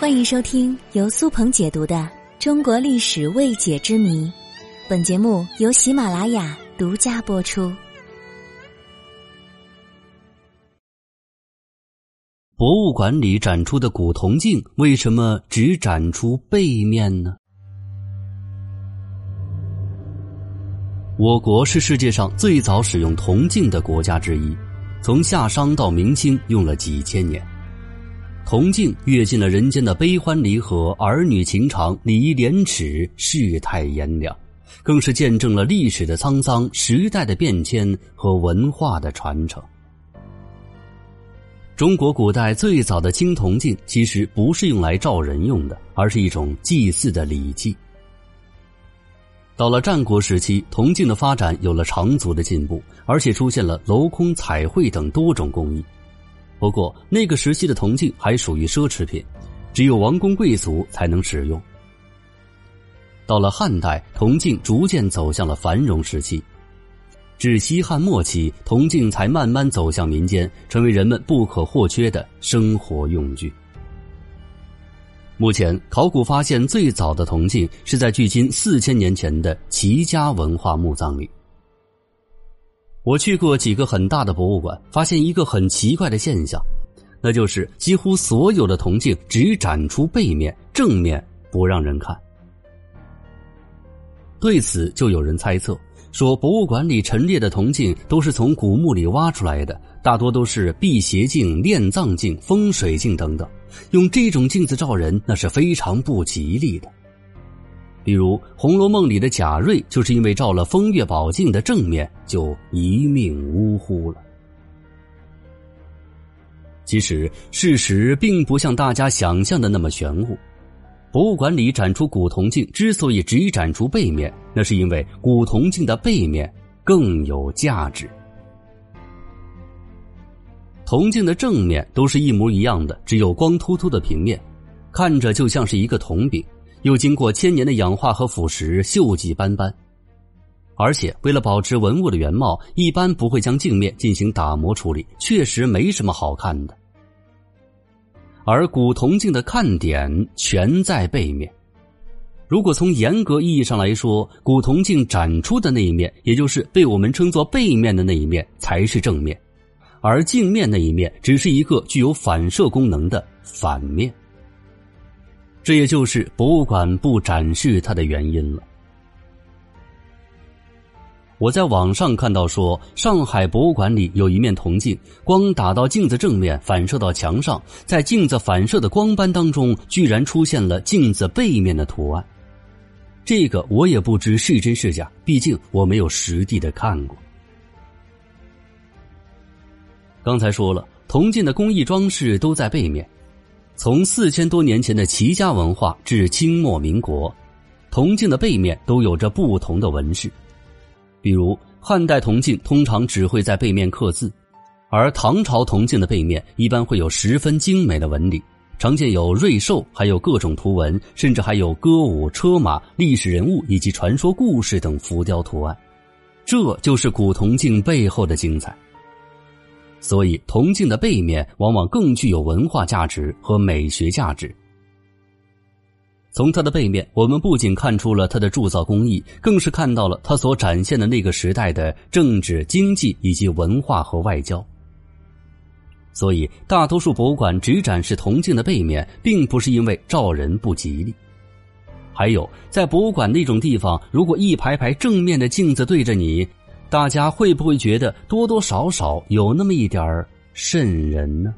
欢迎收听由苏鹏解读的《中国历史未解之谜》，本节目由喜马拉雅独家播出。博物馆里展出的古铜镜为什么只展出背面呢？我国是世界上最早使用铜镜的国家之一，从夏商到明清用了几千年。铜镜阅尽了人间的悲欢离合、儿女情长、礼义廉耻、世态炎凉，更是见证了历史的沧桑、时代的变迁和文化的传承。中国古代最早的青铜镜其实不是用来照人用的，而是一种祭祀的礼器。到了战国时期，铜镜的发展有了长足的进步，而且出现了镂空、彩绘等多种工艺。不过，那个时期的铜镜还属于奢侈品，只有王公贵族才能使用。到了汉代，铜镜逐渐走向了繁荣时期，至西汉末期，铜镜才慢慢走向民间，成为人们不可或缺的生活用具。目前，考古发现最早的铜镜是在距今四千年前的齐家文化墓葬里。我去过几个很大的博物馆，发现一个很奇怪的现象，那就是几乎所有的铜镜只展出背面，正面不让人看。对此，就有人猜测说，博物馆里陈列的铜镜都是从古墓里挖出来的，大多都是辟邪镜、炼藏镜、风水镜等等，用这种镜子照人，那是非常不吉利的。比如《红楼梦》里的贾瑞，就是因为照了风月宝镜的正面，就一命呜呼了。其实事实并不像大家想象的那么玄乎。博物馆里展出古铜镜之所以只展出背面，那是因为古铜镜的背面更有价值。铜镜的正面都是一模一样的，只有光秃秃的平面，看着就像是一个铜饼。又经过千年的氧化和腐蚀，锈迹斑斑。而且为了保持文物的原貌，一般不会将镜面进行打磨处理，确实没什么好看的。而古铜镜的看点全在背面。如果从严格意义上来说，古铜镜展出的那一面，也就是被我们称作背面的那一面，才是正面，而镜面那一面只是一个具有反射功能的反面。这也就是博物馆不展示它的原因了。我在网上看到说，上海博物馆里有一面铜镜，光打到镜子正面，反射到墙上，在镜子反射的光斑当中，居然出现了镜子背面的图案。这个我也不知是真是假，毕竟我没有实地的看过。刚才说了，铜镜的工艺装饰都在背面。从四千多年前的齐家文化至清末民国，铜镜的背面都有着不同的纹饰。比如汉代铜镜通常只会在背面刻字，而唐朝铜镜的背面一般会有十分精美的纹理，常见有瑞兽，还有各种图文，甚至还有歌舞、车马、历史人物以及传说故事等浮雕图案。这就是古铜镜背后的精彩。所以，铜镜的背面往往更具有文化价值和美学价值。从它的背面，我们不仅看出了它的铸造工艺，更是看到了它所展现的那个时代的政治、经济以及文化和外交。所以，大多数博物馆只展示铜镜的背面，并不是因为照人不吉利。还有，在博物馆那种地方，如果一排排正面的镜子对着你。大家会不会觉得多多少少有那么一点儿渗人呢？